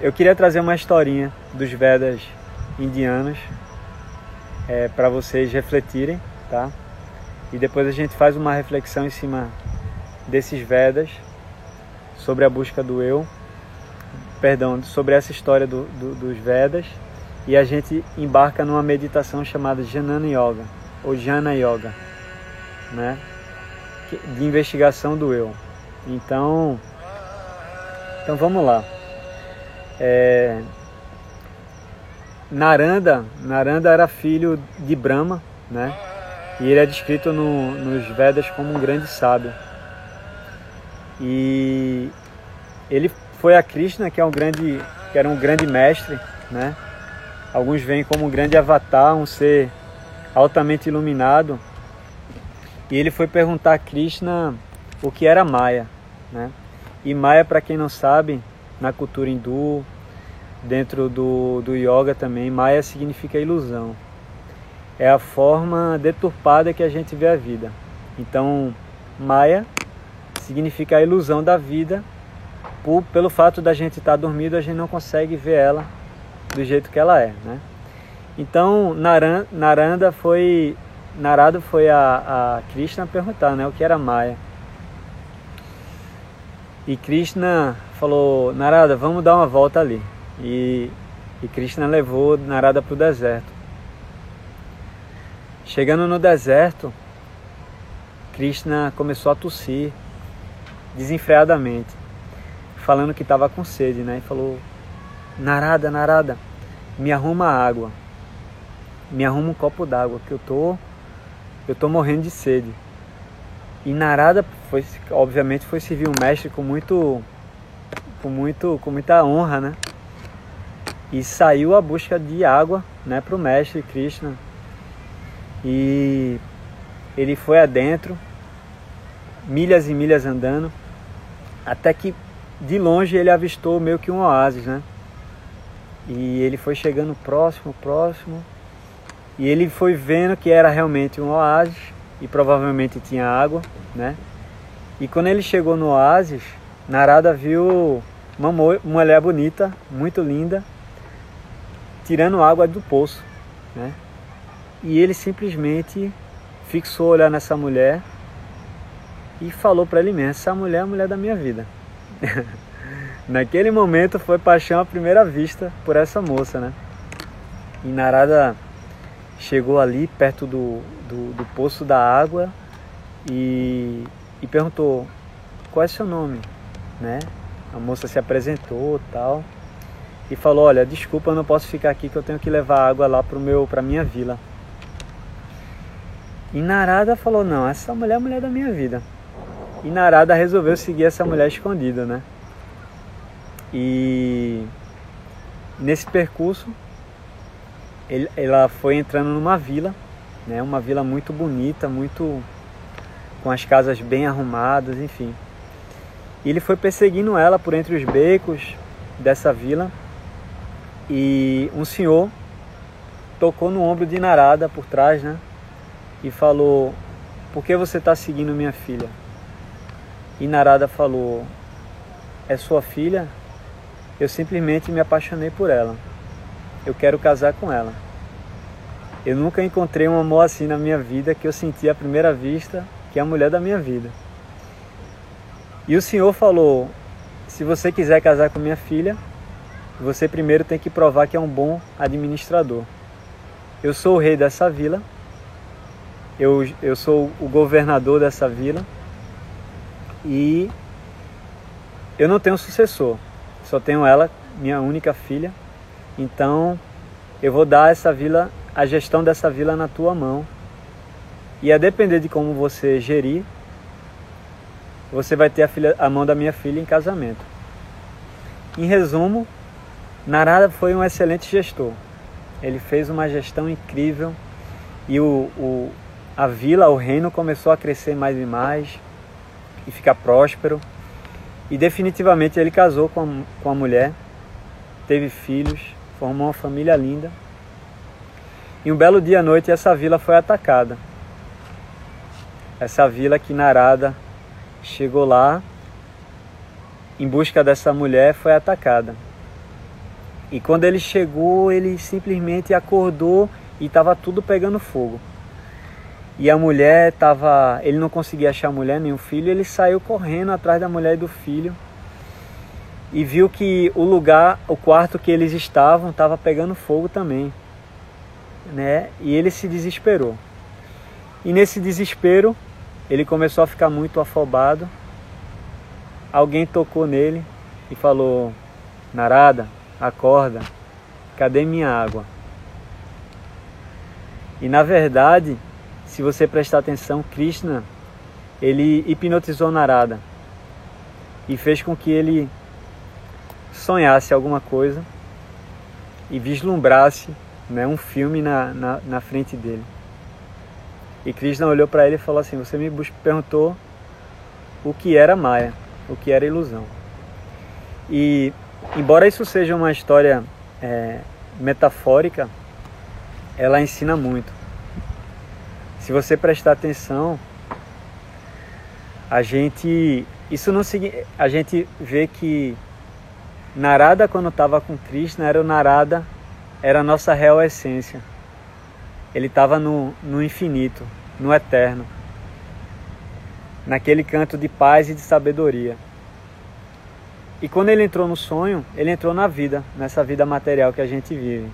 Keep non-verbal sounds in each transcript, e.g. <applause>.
eu queria trazer uma historinha dos Vedas indianos é, para vocês refletirem, tá? E depois a gente faz uma reflexão em cima desses Vedas sobre a busca do eu, perdão, sobre essa história do, do, dos Vedas e a gente embarca numa meditação chamada Jnana Yoga ou Jana Yoga, né? De investigação do eu. Então, então vamos lá. É, Naranda, Naranda era filho de Brahma, né? E ele é descrito no, nos Vedas como um grande sábio. E ele foi a Krishna, que é um grande, que era um grande mestre, né? Alguns veem como um grande avatar, um ser altamente iluminado. E ele foi perguntar a Krishna o que era Maya, né? E Maya, para quem não sabe, na cultura hindu, dentro do, do yoga também, Maya significa ilusão. É a forma deturpada que a gente vê a vida. Então, Maya significa a ilusão da vida. Por, pelo fato da gente estar dormindo, a gente não consegue ver ela do jeito que ela é, né? Então, Naranda foi Narada foi a, a Krishna perguntar, né, o que era Maya. E Krishna falou, Narada, vamos dar uma volta ali. E, e Krishna levou Narada para o deserto. Chegando no deserto, Krishna começou a tossir desenfreadamente, falando que estava com sede, né? E falou: Narada, Narada, me arruma água, me arruma um copo d'água, que eu tô, eu tô morrendo de sede. E Narada foi, obviamente, foi servir o mestre com muito, com muito, com muita honra, né? E saiu à busca de água, né, para o mestre Krishna. E ele foi adentro, milhas e milhas andando, até que de longe ele avistou meio que um oásis, né? E ele foi chegando próximo, próximo, e ele foi vendo que era realmente um oásis e provavelmente tinha água, né? E quando ele chegou no oásis, Narada viu uma mulher bonita, muito linda, tirando água do poço, né? E ele simplesmente fixou o olhar nessa mulher e falou para ele mesmo: essa mulher é a mulher da minha vida. <laughs> Naquele momento foi paixão à primeira vista por essa moça, né? E Narada chegou ali perto do, do, do poço da água e, e perguntou qual é seu nome, né? A moça se apresentou tal e falou, olha, desculpa, eu não posso ficar aqui que eu tenho que levar água lá pra minha vila. E Narada falou, não, essa mulher é a mulher da minha vida. E Narada resolveu seguir essa mulher escondida, né? E nesse percurso ele, ela foi entrando numa vila, né? Uma vila muito bonita, muito com as casas bem arrumadas, enfim. E ele foi perseguindo ela por entre os becos dessa vila e um senhor tocou no ombro de Narada por trás, né? E falou: Por que você está seguindo minha filha? E Narada falou: É sua filha? Eu simplesmente me apaixonei por ela. Eu quero casar com ela. Eu nunca encontrei um amor assim na minha vida que eu senti à primeira vista, que é a mulher da minha vida. E o Senhor falou: se você quiser casar com minha filha, você primeiro tem que provar que é um bom administrador. Eu sou o rei dessa vila, eu, eu sou o governador dessa vila e eu não tenho sucessor. Só tenho ela, minha única filha. Então eu vou dar essa vila, a gestão dessa vila na tua mão. E a depender de como você gerir, você vai ter a, filha, a mão da minha filha em casamento. Em resumo, Narada foi um excelente gestor. Ele fez uma gestão incrível e o, o, a vila, o reino começou a crescer mais e mais e ficar próspero. E definitivamente ele casou com a, com a mulher, teve filhos, formou uma família linda. E um belo dia à noite essa vila foi atacada. Essa vila que Narada chegou lá em busca dessa mulher foi atacada. E quando ele chegou, ele simplesmente acordou e estava tudo pegando fogo. E a mulher estava, ele não conseguia achar a mulher nem o filho, ele saiu correndo atrás da mulher e do filho e viu que o lugar, o quarto que eles estavam, estava pegando fogo também, né? E ele se desesperou. E nesse desespero, ele começou a ficar muito afobado. Alguém tocou nele e falou: Narada, acorda, cadê minha água? E na verdade, se você prestar atenção, Krishna, ele hipnotizou Narada e fez com que ele sonhasse alguma coisa e vislumbrasse né, um filme na, na, na frente dele. E Krishna olhou para ele e falou assim: Você me perguntou o que era Maya, o que era ilusão. E, embora isso seja uma história é, metafórica, ela ensina muito. Se você prestar atenção, a gente isso não a gente vê que Narada quando estava com Krishna era o Narada, era a nossa real essência. Ele estava no, no infinito, no eterno, naquele canto de paz e de sabedoria. E quando ele entrou no sonho, ele entrou na vida, nessa vida material que a gente vive.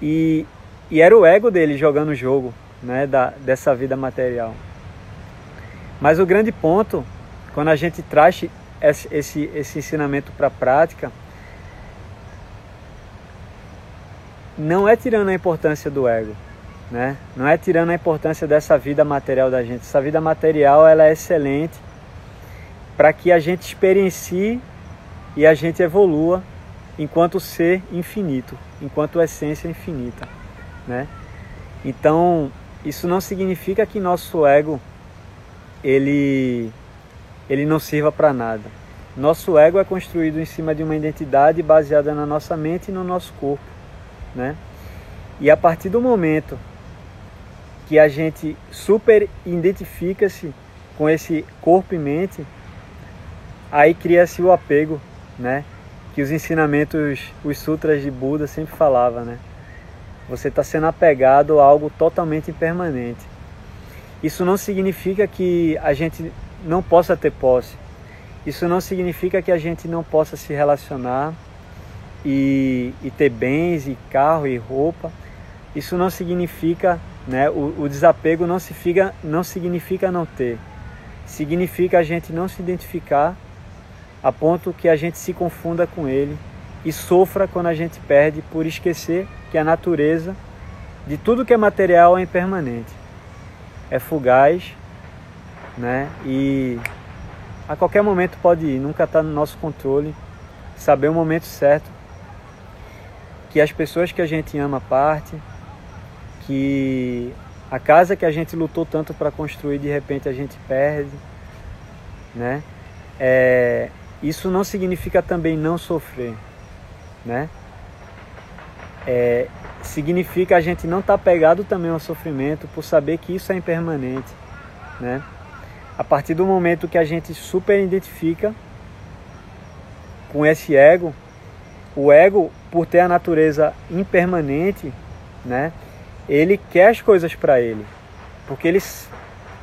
E, e era o ego dele jogando o jogo né, da, dessa vida material. Mas o grande ponto, quando a gente traz esse, esse, esse ensinamento para a prática, não é tirando a importância do ego, né? Não é tirando a importância dessa vida material da gente. Essa vida material ela é excelente para que a gente experiencie e a gente evolua enquanto ser infinito, enquanto essência infinita, né? Então, isso não significa que nosso ego ele ele não sirva para nada. Nosso ego é construído em cima de uma identidade baseada na nossa mente e no nosso corpo, né? E a partir do momento que a gente super identifica-se com esse corpo e mente, aí cria-se o apego, né? Que os ensinamentos, os sutras de Buda sempre falavam, né? Você está sendo apegado a algo totalmente impermanente. Isso não significa que a gente não possa ter posse. Isso não significa que a gente não possa se relacionar e, e ter bens e carro e roupa. Isso não significa, né, o, o desapego não, se fica, não significa não ter. Significa a gente não se identificar a ponto que a gente se confunda com ele e sofra quando a gente perde por esquecer que a natureza de tudo que é material é impermanente. É fugaz, né? E a qualquer momento pode ir, nunca está no nosso controle. Saber o momento certo que as pessoas que a gente ama partem, que a casa que a gente lutou tanto para construir de repente a gente perde, né? É, isso não significa também não sofrer, né? É, significa a gente não estar tá pegado também ao sofrimento por saber que isso é impermanente, né? A partir do momento que a gente super identifica com esse ego, o ego, por ter a natureza impermanente, né, ele quer as coisas para ele, porque ele,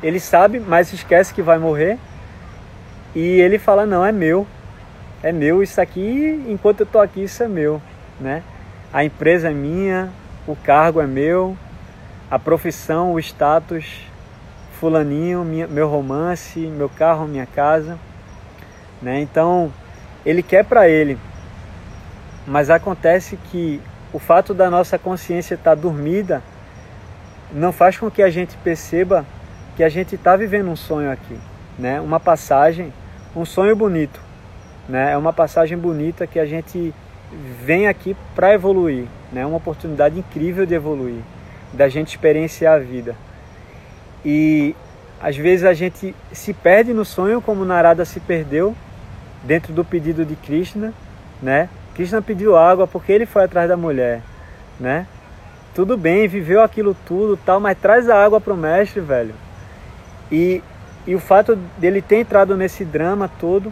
ele sabe, mas esquece que vai morrer e ele fala não é meu, é meu isso aqui, enquanto eu estou aqui isso é meu, né? A empresa é minha, o cargo é meu, a profissão, o status fulaninho, minha, meu romance, meu carro, minha casa, né? Então, ele quer para ele. Mas acontece que o fato da nossa consciência estar tá dormida não faz com que a gente perceba que a gente está vivendo um sonho aqui, né? Uma passagem, um sonho bonito, né? É uma passagem bonita que a gente vem aqui para evoluir, né? Uma oportunidade incrível de evoluir, da gente experienciar a vida. E às vezes a gente se perde no sonho, como Narada se perdeu dentro do pedido de Krishna, né? Krishna pediu água porque ele foi atrás da mulher, né? Tudo bem, viveu aquilo tudo, tal, mas traz a água para o mestre, velho. E, e o fato dele ter entrado nesse drama todo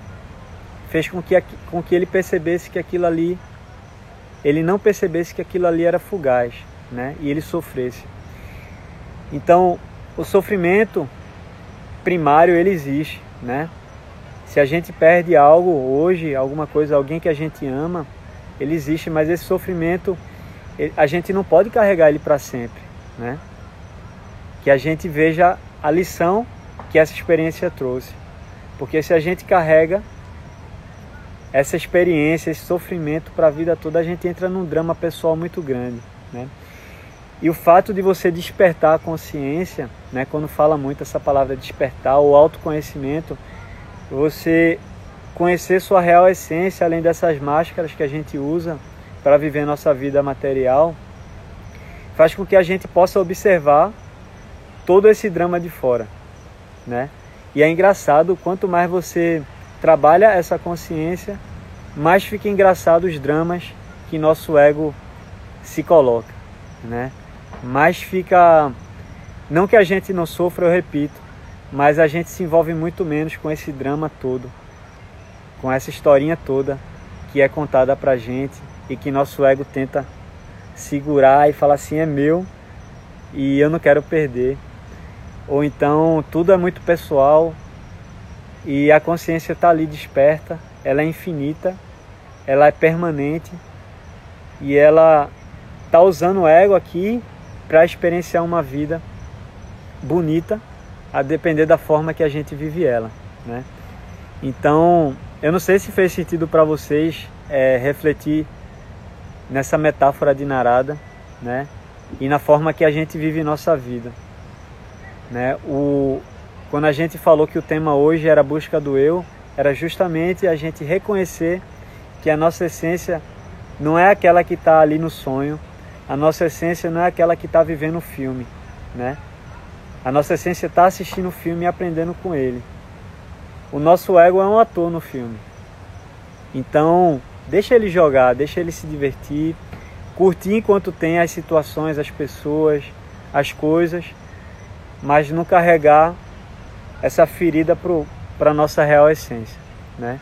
fez com que, com que ele percebesse que aquilo ali ele não percebesse que aquilo ali era fugaz, né? E ele sofresse. Então, o sofrimento primário ele existe, né? Se a gente perde algo hoje, alguma coisa, alguém que a gente ama, ele existe, mas esse sofrimento a gente não pode carregar ele para sempre, né? Que a gente veja a lição que essa experiência trouxe. Porque se a gente carrega essa experiência, esse sofrimento para a vida toda, a gente entra num drama pessoal muito grande, né? E o fato de você despertar a consciência, né, quando fala muito essa palavra despertar, o autoconhecimento, você conhecer sua real essência, além dessas máscaras que a gente usa para viver nossa vida material, faz com que a gente possa observar todo esse drama de fora, né? E é engraçado, quanto mais você trabalha essa consciência, mais fica engraçado os dramas que nosso ego se coloca, né? Mais fica não que a gente não sofra, eu repito, mas a gente se envolve muito menos com esse drama todo, com essa historinha toda que é contada pra gente e que nosso ego tenta segurar e falar assim: é meu e eu não quero perder. Ou então tudo é muito pessoal e a consciência está ali desperta, ela é infinita, ela é permanente e ela está usando o ego aqui para experienciar uma vida bonita a depender da forma que a gente vive ela, né? Então, eu não sei se fez sentido para vocês é, refletir nessa metáfora de Narada, né? E na forma que a gente vive nossa vida, né? O quando a gente falou que o tema hoje era a busca do eu, era justamente a gente reconhecer que a nossa essência não é aquela que está ali no sonho, a nossa essência não é aquela que está vivendo o filme, né? A nossa essência está assistindo o filme e aprendendo com ele. O nosso ego é um ator no filme. Então, deixa ele jogar, deixa ele se divertir, curtir enquanto tem as situações, as pessoas, as coisas, mas não carregar essa ferida para a nossa real essência, né?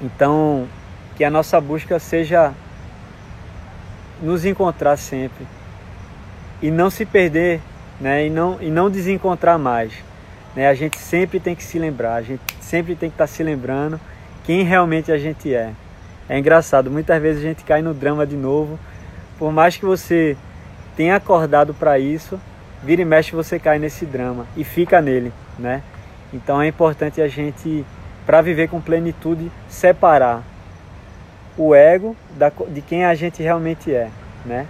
Então, que a nossa busca seja nos encontrar sempre e não se perder né? e, não, e não desencontrar mais. Né? A gente sempre tem que se lembrar, a gente sempre tem que estar tá se lembrando quem realmente a gente é. É engraçado, muitas vezes a gente cai no drama de novo, por mais que você tenha acordado para isso, vira e mexe você cai nesse drama e fica nele, né? Então é importante a gente, para viver com plenitude, separar o ego da, de quem a gente realmente é, né?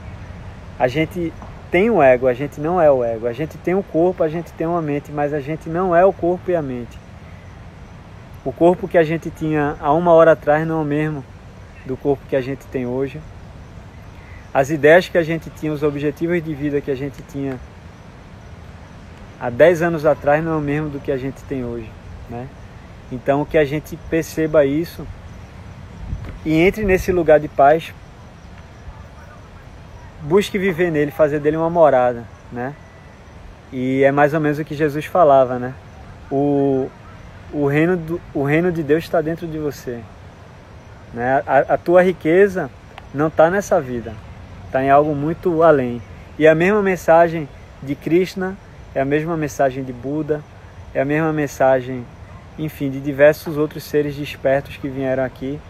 A gente tem um ego, a gente não é o ego. A gente tem um corpo, a gente tem uma mente, mas a gente não é o corpo e a mente. O corpo que a gente tinha há uma hora atrás não é o mesmo do corpo que a gente tem hoje. As ideias que a gente tinha, os objetivos de vida que a gente tinha há 10 anos atrás não é o mesmo do que a gente tem hoje, né? Então que a gente perceba isso e entre nesse lugar de paz busque viver nele, fazer dele uma morada, né? E é mais ou menos o que Jesus falava, né? O, o, reino, do, o reino de Deus está dentro de você. Né? A, a tua riqueza não está nessa vida, está em algo muito além. E a mesma mensagem de Krishna é a mesma mensagem de Buda, é a mesma mensagem, enfim, de diversos outros seres despertos que vieram aqui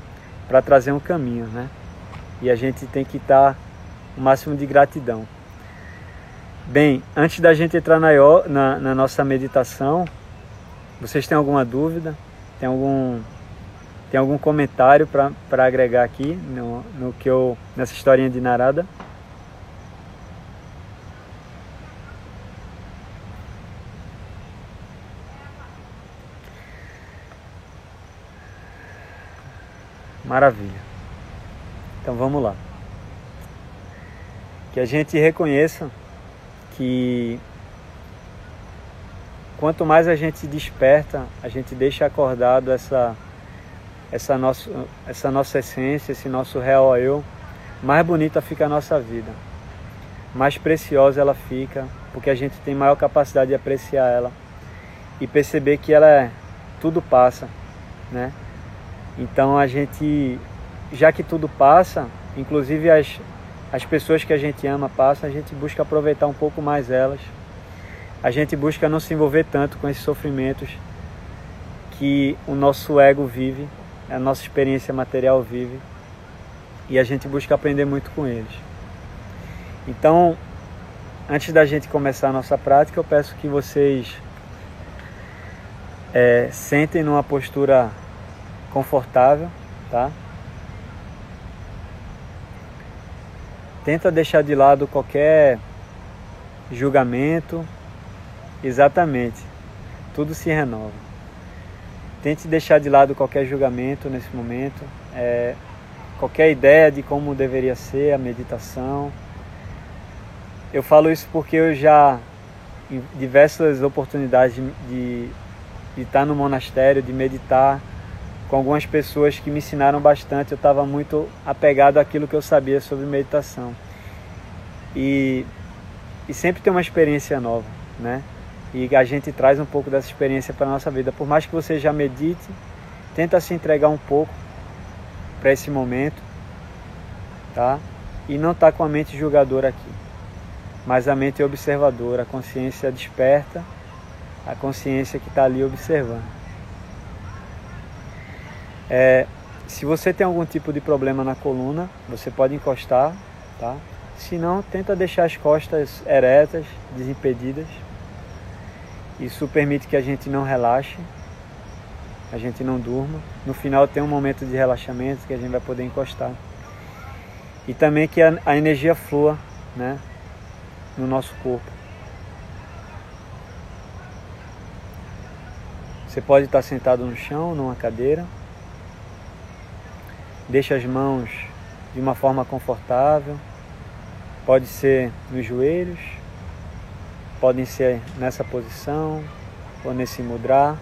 para trazer um caminho, né? E a gente tem que estar tá o máximo de gratidão. Bem, antes da gente entrar na, na, na nossa meditação, vocês têm alguma dúvida? Tem algum, tem algum comentário para agregar aqui no, no que eu, nessa historinha de Narada? Maravilha. Então vamos lá que a gente reconheça que quanto mais a gente desperta, a gente deixa acordado essa essa nossa essa nossa essência, esse nosso real eu, mais bonita fica a nossa vida. Mais preciosa ela fica, porque a gente tem maior capacidade de apreciar ela e perceber que ela é tudo passa, né? Então a gente já que tudo passa, inclusive as, as pessoas que a gente ama passam, a gente busca aproveitar um pouco mais elas. A gente busca não se envolver tanto com esses sofrimentos que o nosso ego vive, a nossa experiência material vive, e a gente busca aprender muito com eles. Então, antes da gente começar a nossa prática, eu peço que vocês é, sentem numa postura confortável, tá? Tenta deixar de lado qualquer julgamento. Exatamente. Tudo se renova. Tente deixar de lado qualquer julgamento nesse momento, é, qualquer ideia de como deveria ser a meditação. Eu falo isso porque eu já, em diversas oportunidades de, de, de estar no monastério, de meditar, com algumas pessoas que me ensinaram bastante. Eu estava muito apegado àquilo que eu sabia sobre meditação. E, e sempre tem uma experiência nova, né? E a gente traz um pouco dessa experiência para a nossa vida. Por mais que você já medite, tenta se entregar um pouco para esse momento, tá? E não tá com a mente julgadora aqui, mas a mente observadora, a consciência desperta, a consciência que está ali observando. É, se você tem algum tipo de problema na coluna, você pode encostar, tá? Se não, tenta deixar as costas eretas, desimpedidas. Isso permite que a gente não relaxe, a gente não durma. No final tem um momento de relaxamento que a gente vai poder encostar. E também que a, a energia flua, né, no nosso corpo. Você pode estar sentado no chão, numa cadeira, Deixa as mãos de uma forma confortável. Pode ser nos joelhos, podem ser nessa posição ou nesse mudra,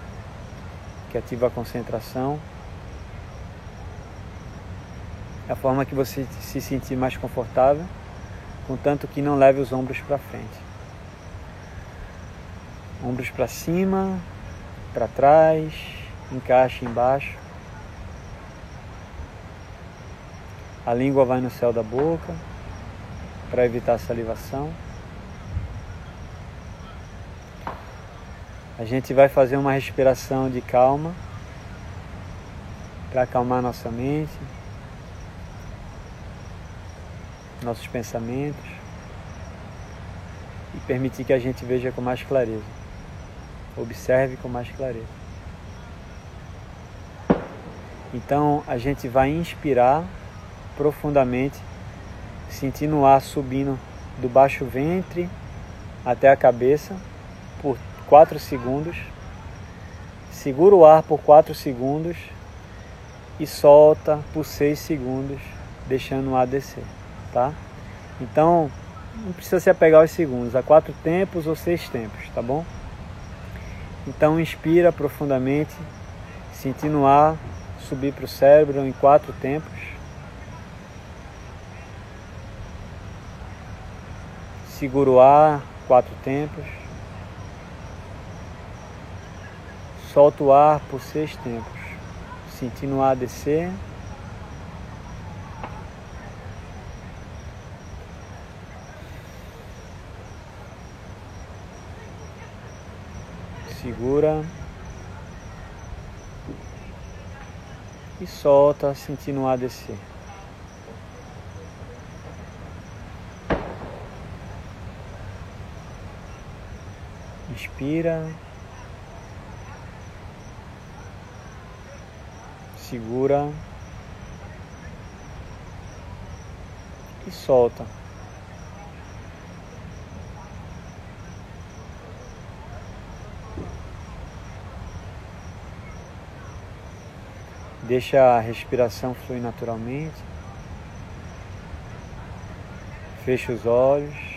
que ativa a concentração. A forma que você se sentir mais confortável, contanto que não leve os ombros para frente. Ombros para cima, para trás, encaixe embaixo. A língua vai no céu da boca para evitar a salivação. A gente vai fazer uma respiração de calma para acalmar nossa mente, nossos pensamentos e permitir que a gente veja com mais clareza. Observe com mais clareza. Então a gente vai inspirar profundamente, sentindo o ar subindo do baixo ventre até a cabeça por 4 segundos. Segura o ar por 4 segundos e solta por 6 segundos, deixando o ar descer, tá? Então, não precisa se apegar aos segundos, a quatro tempos ou seis tempos, tá bom? Então, inspira profundamente, sentindo o ar subir para o cérebro em quatro tempos. Segura o ar, quatro tempos. Solta o ar por seis tempos, sentindo o ar descer. Segura e solta, sentindo o ar descer. Inspira. Segura. E solta. Deixa a respiração fluir naturalmente. Fecha os olhos.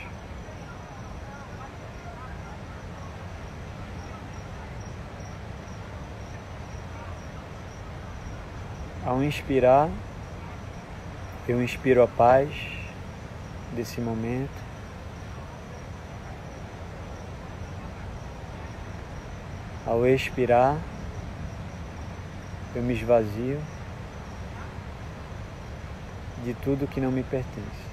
Ao inspirar, eu inspiro a paz desse momento. Ao expirar, eu me esvazio de tudo que não me pertence.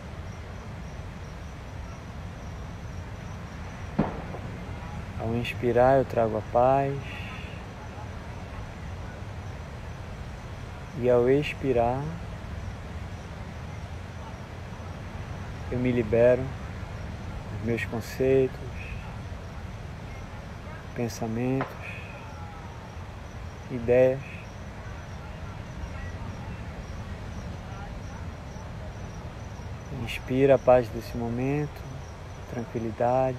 Ao inspirar, eu trago a paz. E ao expirar, eu me libero dos meus conceitos, pensamentos, ideias. Inspira a paz desse momento, tranquilidade.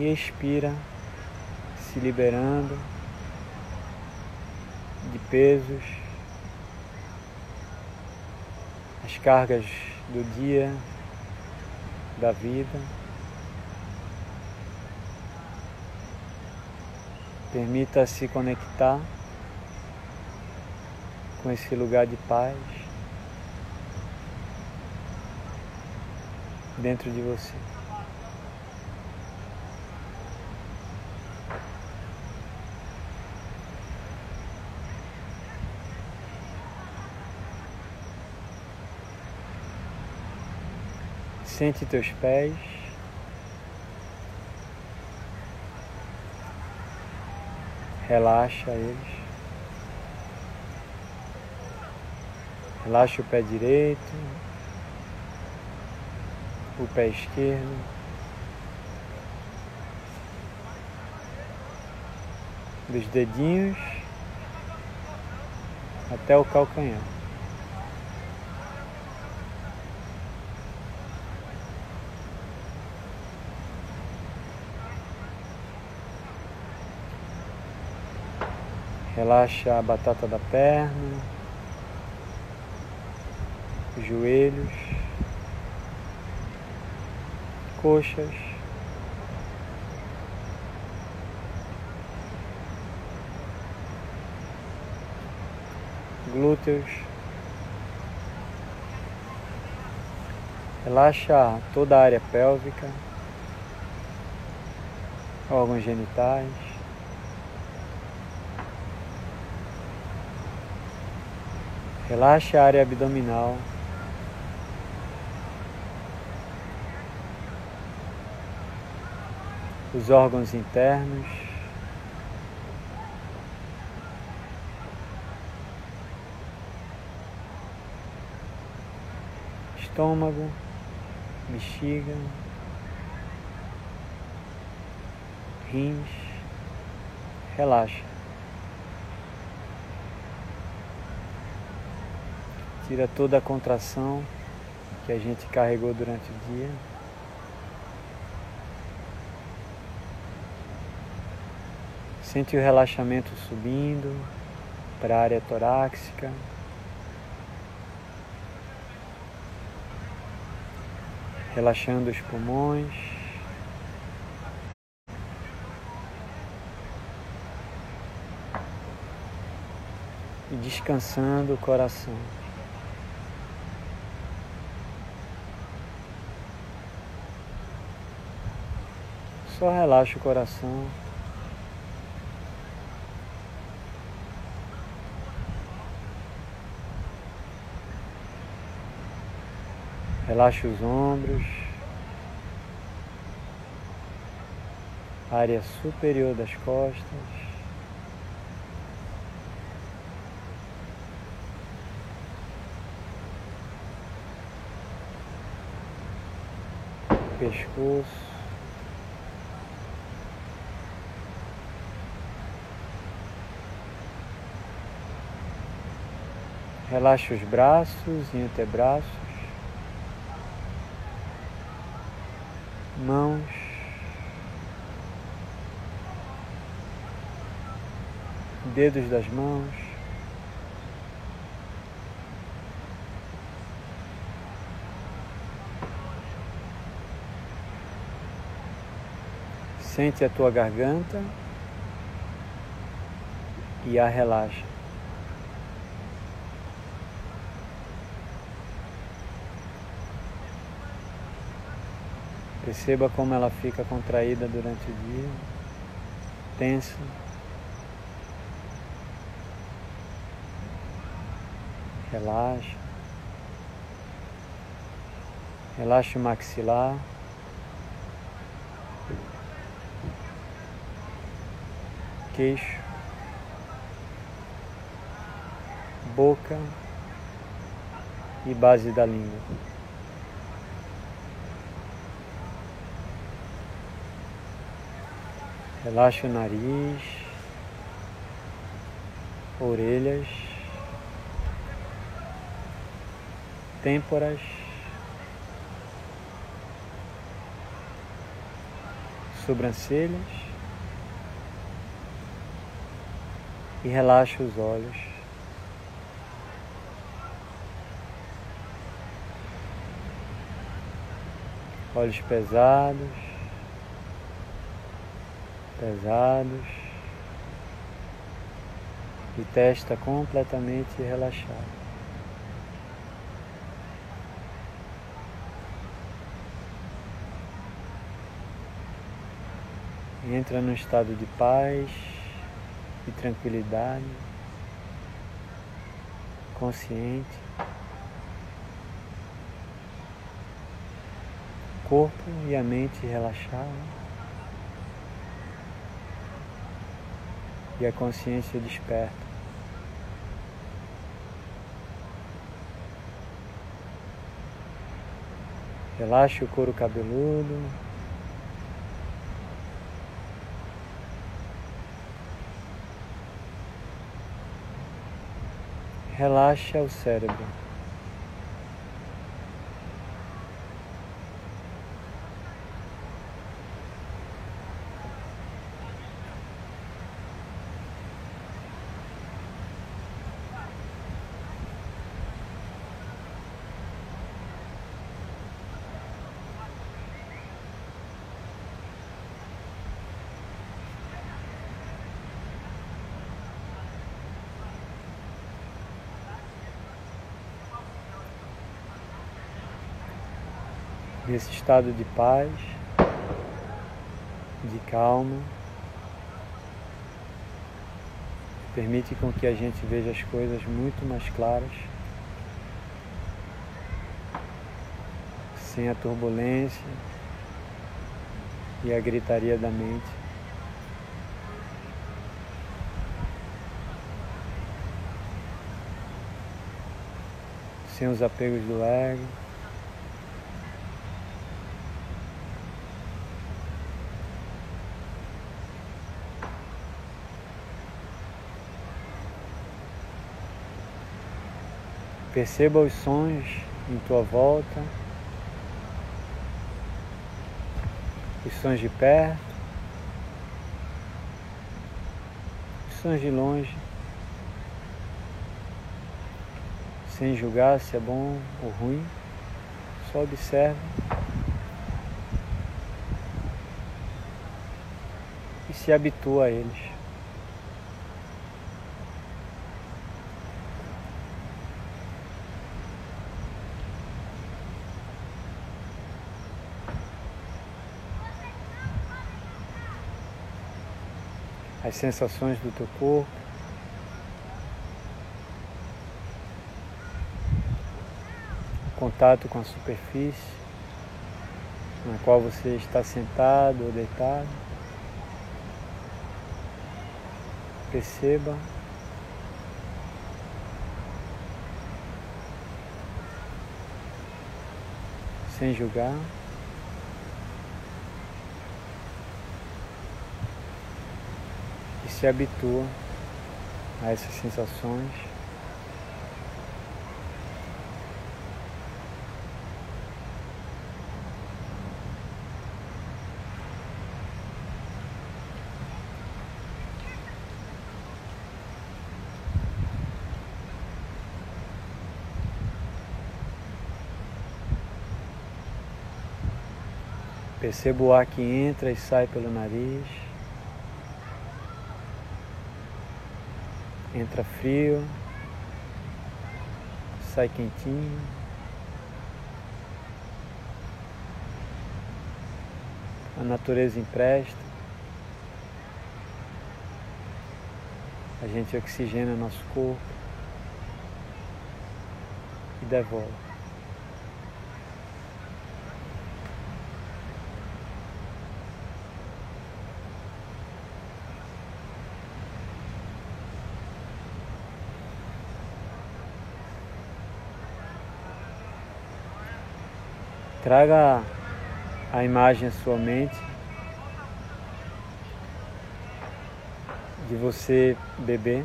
E expira, se liberando de pesos, as cargas do dia, da vida. Permita se conectar com esse lugar de paz dentro de você. Sente teus pés. Relaxa eles. Relaxa o pé direito, o pé esquerdo. Dos dedinhos até o calcanhar. Relaxa a batata da perna, os joelhos, coxas, glúteos. Relaxa toda a área pélvica, órgãos genitais. Relaxe a área abdominal. Os órgãos internos. Estômago, bexiga, rins. Relaxa. Tira toda a contração que a gente carregou durante o dia. Sente o relaxamento subindo para a área torácica. Relaxando os pulmões. E descansando o coração. Só relaxa o coração. Relaxa os ombros, área superior das costas. Pescoço. Relaxa os braços e antebraços, mãos, dedos das mãos. Sente a tua garganta e a relaxa. Perceba como ela fica contraída durante o dia, tensa. Relaxa. Relaxa o maxilar. Queixo. Boca e base da língua. Relaxa o nariz, orelhas, têmporas, sobrancelhas e relaxa os olhos. olhos pesados, pesados e testa completamente relaxada. Entra num estado de paz e tranquilidade, consciente. corpo e a mente relaxados e a consciência desperta. Relaxe o couro cabeludo. Relaxa o cérebro. nesse estado de paz, de calma. Permite com que a gente veja as coisas muito mais claras, sem a turbulência e a gritaria da mente. Sem os apegos do ego. Perceba os sons em tua volta, os sons de perto, os sons de longe, sem julgar se é bom ou ruim, só observa. E se habitua a eles. As sensações do teu corpo. Contato com a superfície na qual você está sentado ou deitado. Perceba sem julgar. Se habitua a essas sensações. Perceba o ar que entra e sai pelo nariz. Entra frio, sai quentinho. A natureza empresta. A gente oxigena nosso corpo. e devolve. Traga a imagem à sua mente de você bebê.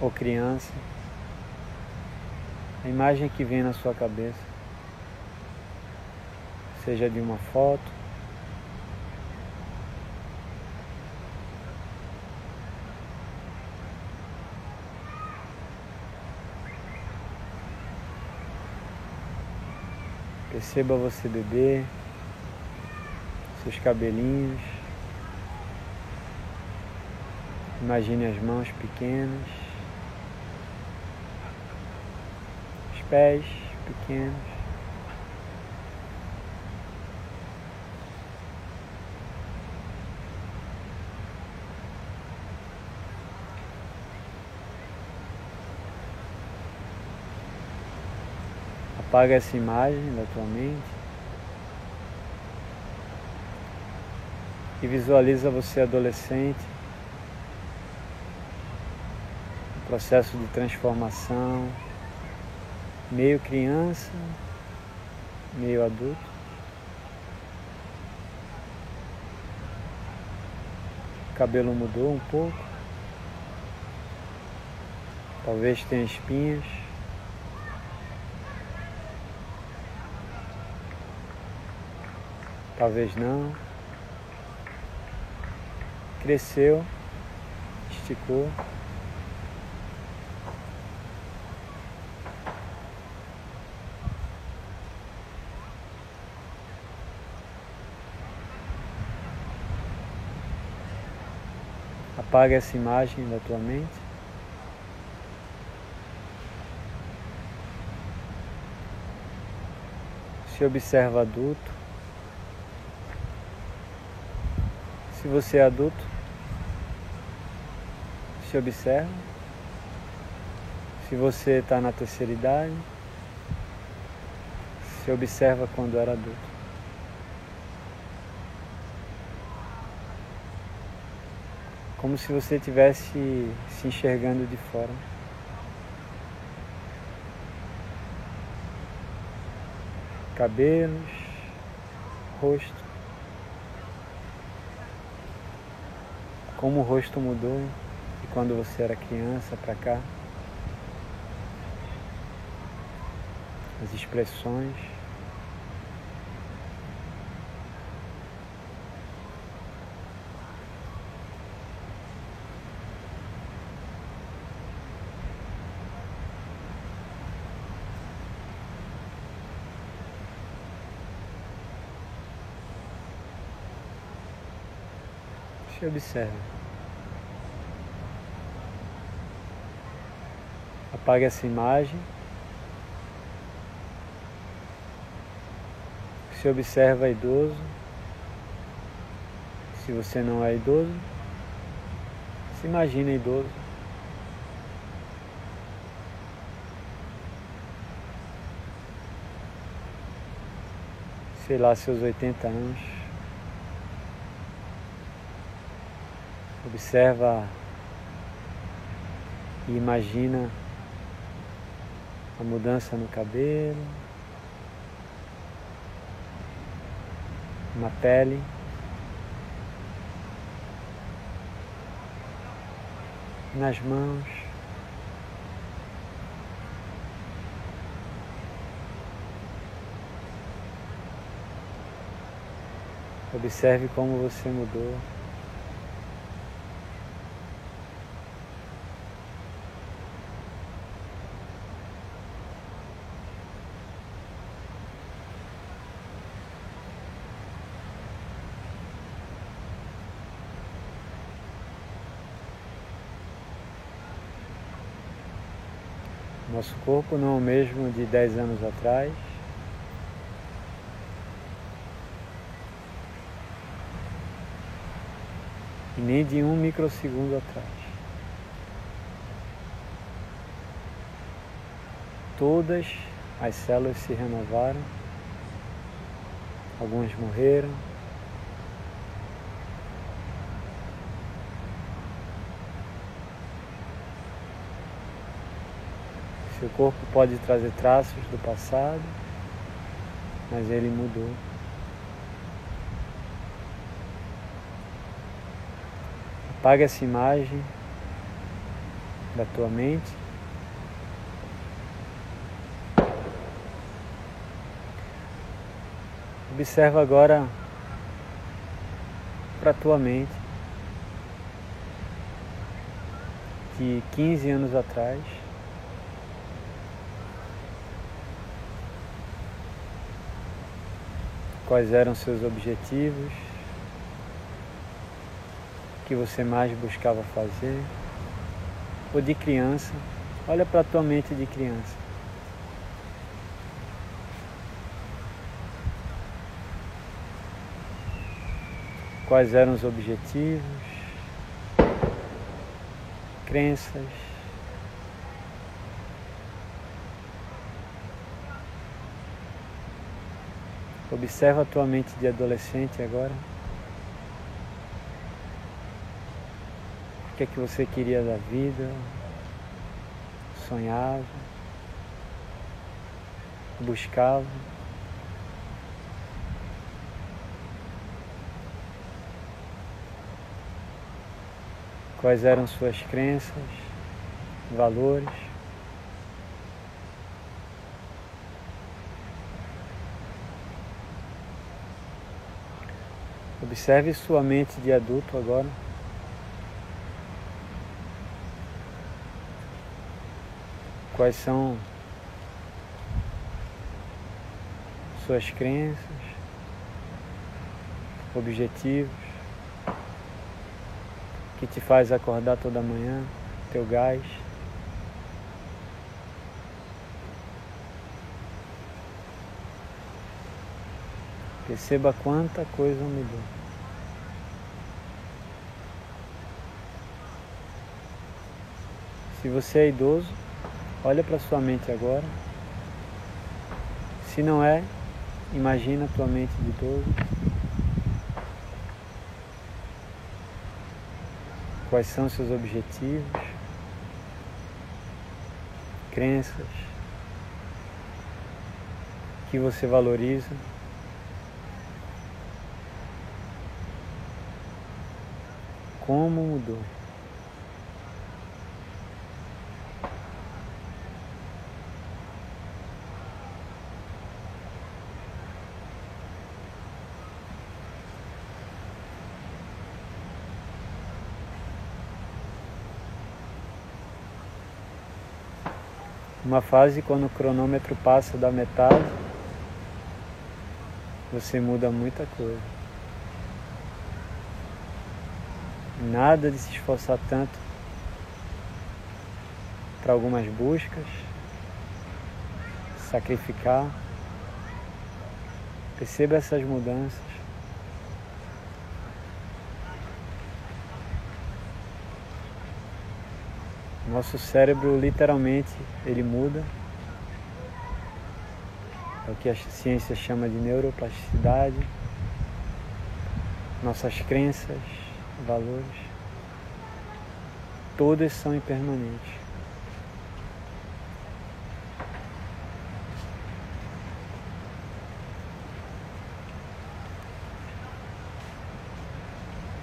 Ou criança. A imagem que vem na sua cabeça. Seja de uma foto, Perceba você beber, seus cabelinhos. Imagine as mãos pequenas, os pés pequenos. Apaga essa imagem da tua mente e visualiza você adolescente, um processo de transformação, meio criança, meio adulto. O cabelo mudou um pouco, talvez tenha espinhas. Talvez não. Cresceu, esticou. Apaga essa imagem da tua mente. Se observa adulto. Se você é adulto, se observa. Se você está na terceira idade, se observa quando era adulto. Como se você estivesse se enxergando de fora. Cabelos, rosto. Como o rosto mudou de quando você era criança para cá. As expressões. Se observe. Apague essa imagem. Se observa idoso. Se você não é idoso, se imagina idoso. Sei lá, seus 80 anos. Observa e imagina a mudança no cabelo, na pele. Nas mãos, observe como você mudou. Nosso corpo não é o mesmo de 10 anos atrás. e nem de um microsegundo atrás. Todas as células se renovaram, algumas morreram, Seu corpo pode trazer traços do passado, mas ele mudou. Apaga essa imagem da tua mente. Observa agora para a tua mente de 15 anos atrás. Quais eram seus objetivos? O que você mais buscava fazer? Ou de criança? Olha para a tua mente de criança. Quais eram os objetivos? Crenças? Observa a tua mente de adolescente agora. O que é que você queria da vida? Sonhava? Buscava? Quais eram suas crenças, valores? Observe sua mente de adulto agora. Quais são suas crenças, objetivos, que te faz acordar toda manhã, teu gás. Perceba quanta coisa mudou. Se você é idoso, olha para sua mente agora. Se não é, imagina a tua mente de idoso. Quais são seus objetivos, crenças que você valoriza. Como mudou? Uma fase quando o cronômetro passa da metade, você muda muita coisa. Nada de se esforçar tanto para algumas buscas, sacrificar. Perceba essas mudanças. Nosso cérebro literalmente ele muda. É o que a ciência chama de neuroplasticidade. Nossas crenças, valores, todas são impermanentes.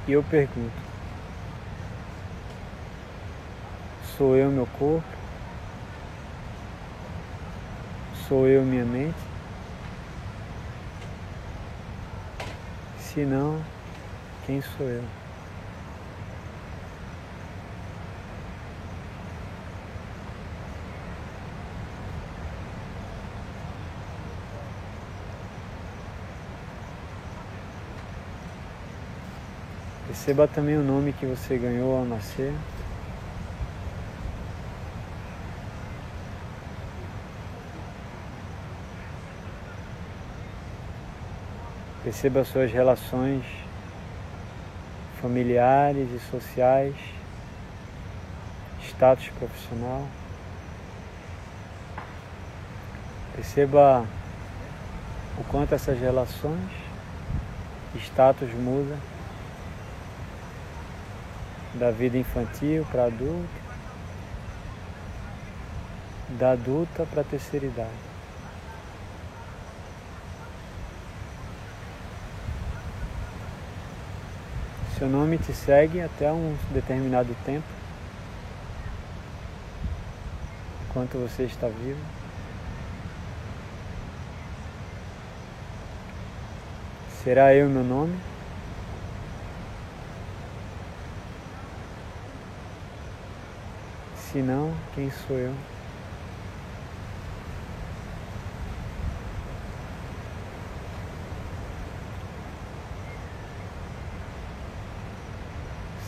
E eu pergunto, Sou eu meu corpo? Sou eu minha mente? Se não, quem sou eu? Perceba também o nome que você ganhou ao nascer. Perceba suas relações familiares e sociais, status profissional. Perceba o quanto essas relações, status muda da vida infantil para adulto, da adulta para a terceira idade. Seu nome te segue até um determinado tempo, enquanto você está vivo. Será eu meu nome? Se não, quem sou eu?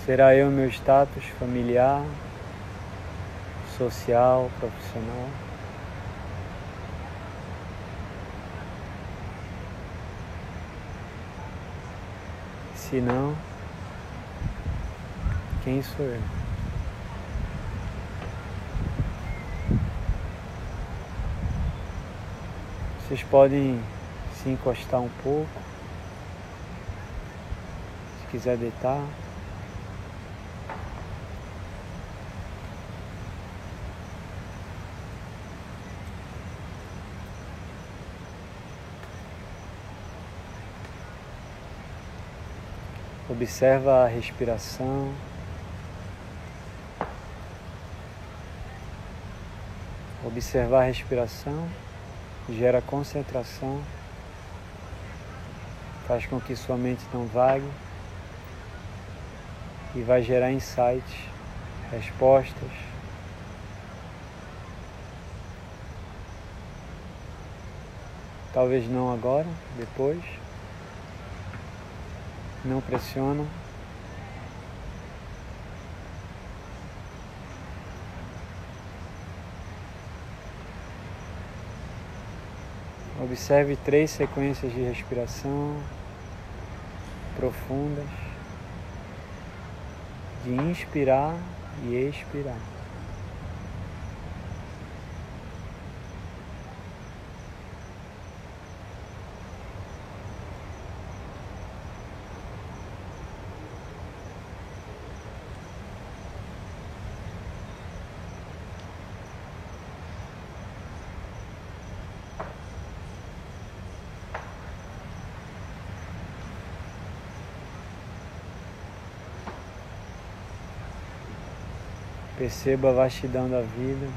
Será eu meu status familiar, social, profissional? Se não, quem sou eu? Vocês podem se encostar um pouco, se quiser deitar. Observa a respiração. Observar a respiração gera concentração, faz com que sua mente não vague e vai gerar insights, respostas. Talvez não agora, depois. Não pressiona. Observe três sequências de respiração profundas, de inspirar e expirar. Perceba a vastidão da vida,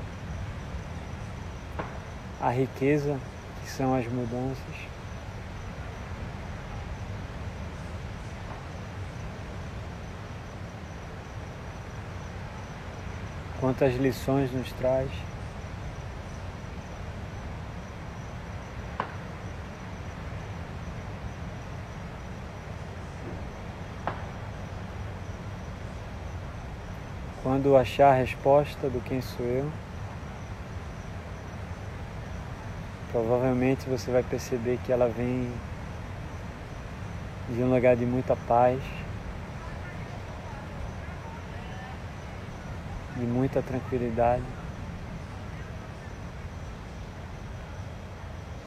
a riqueza que são as mudanças. Quantas lições nos traz. Quando achar a resposta do quem sou eu, provavelmente você vai perceber que ela vem de um lugar de muita paz, de muita tranquilidade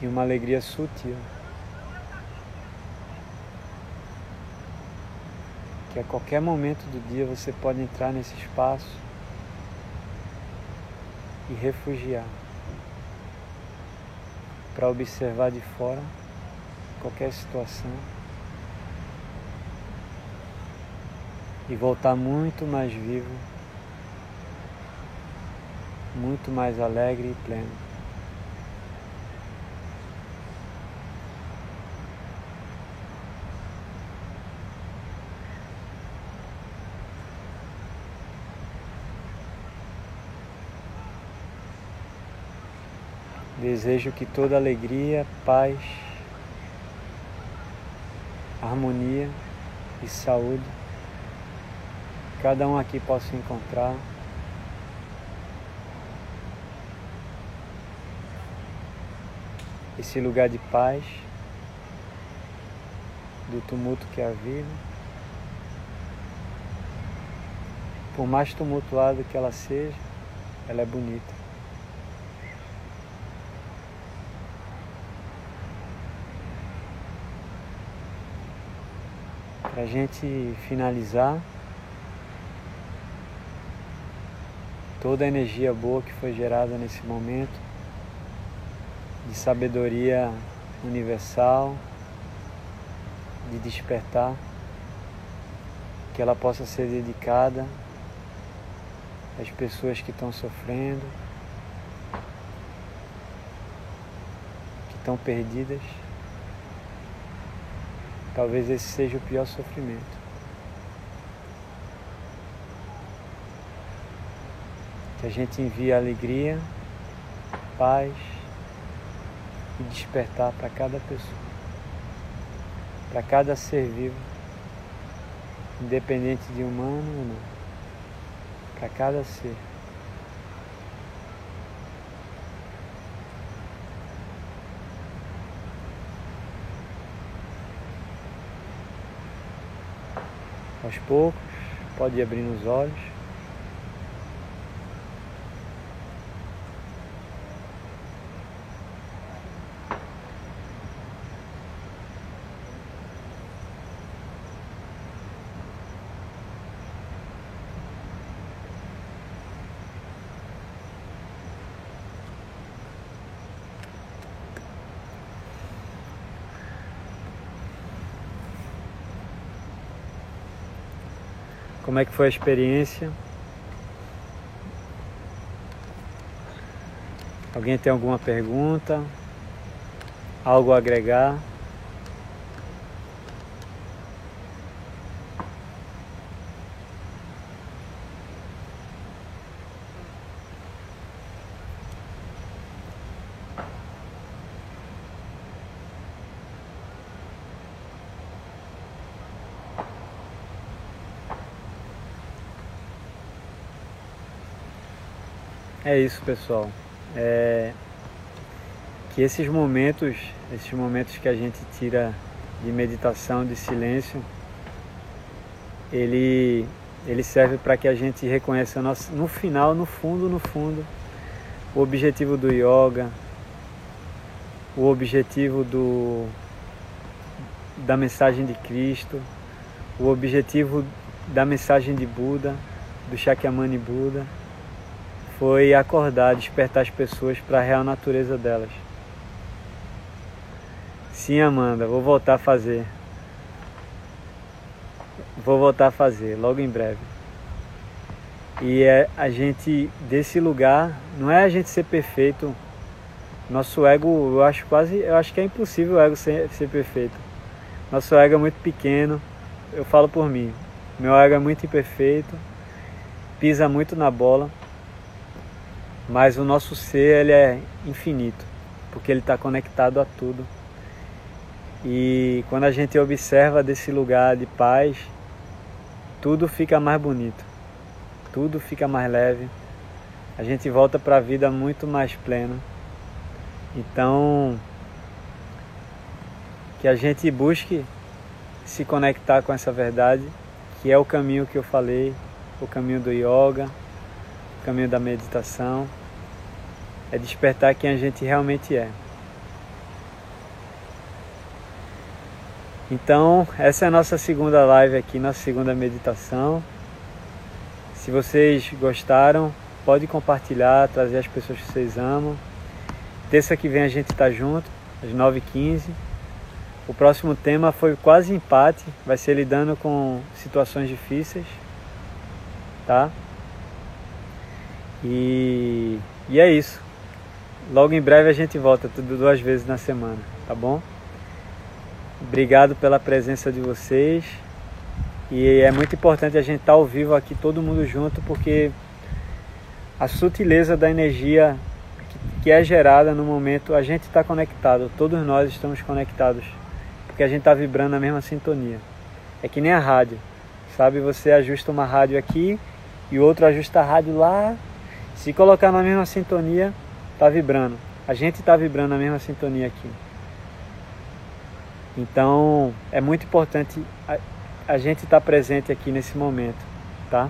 e uma alegria sutil. Que a qualquer momento do dia você pode entrar nesse espaço e refugiar para observar de fora qualquer situação e voltar muito mais vivo, muito mais alegre e pleno. Desejo que toda alegria, paz, harmonia e saúde cada um aqui possa encontrar. Esse lugar de paz, do tumulto que é a vida, por mais tumultuada que ela seja, ela é bonita. Para a gente finalizar, toda a energia boa que foi gerada nesse momento, de sabedoria universal, de despertar, que ela possa ser dedicada às pessoas que estão sofrendo, que estão perdidas. Talvez esse seja o pior sofrimento. Que a gente envie alegria, paz e despertar para cada pessoa, para cada ser vivo, independente de humano ou não, para cada ser. Aos poucos, pode ir abrindo os olhos. Como é que foi a experiência? Alguém tem alguma pergunta? Algo a agregar? É isso, pessoal. É que esses momentos, esses momentos que a gente tira de meditação, de silêncio, ele ele serve para que a gente reconheça nosso, no final, no fundo, no fundo, o objetivo do yoga, o objetivo do da mensagem de Cristo, o objetivo da mensagem de Buda, do Shakyamuni Buda foi acordar, despertar as pessoas para a real natureza delas. Sim, Amanda, vou voltar a fazer. Vou voltar a fazer, logo em breve. E é a gente, desse lugar, não é a gente ser perfeito. Nosso ego, eu acho quase, eu acho que é impossível o ego ser, ser perfeito. Nosso ego é muito pequeno, eu falo por mim. Meu ego é muito imperfeito, pisa muito na bola mas o nosso ser ele é infinito, porque ele está conectado a tudo. E quando a gente observa desse lugar de paz, tudo fica mais bonito, tudo fica mais leve, a gente volta para a vida muito mais plena. Então, que a gente busque se conectar com essa verdade, que é o caminho que eu falei, o caminho do yoga, caminho da meditação, é despertar quem a gente realmente é. Então, essa é a nossa segunda live aqui, nossa segunda meditação. Se vocês gostaram, pode compartilhar, trazer as pessoas que vocês amam. Terça que vem a gente está junto, às 9h15. O próximo tema foi quase empate, vai ser lidando com situações difíceis, tá? E, e é isso. Logo em breve a gente volta, tudo duas vezes na semana, tá bom? Obrigado pela presença de vocês. E é muito importante a gente estar tá ao vivo aqui, todo mundo junto, porque a sutileza da energia que é gerada no momento, a gente está conectado, todos nós estamos conectados, porque a gente está vibrando na mesma sintonia. É que nem a rádio, sabe? Você ajusta uma rádio aqui e outro ajusta a rádio lá. Se colocar na mesma sintonia, está vibrando. A gente está vibrando na mesma sintonia aqui. Então é muito importante a, a gente estar tá presente aqui nesse momento, tá?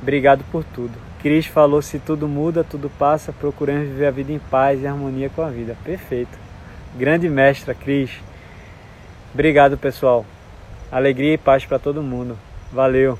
Obrigado por tudo. Cris falou: se tudo muda, tudo passa, procuramos viver a vida em paz e harmonia com a vida. Perfeito. Grande mestra, Cris. Obrigado, pessoal. Alegria e paz para todo mundo. Valeu.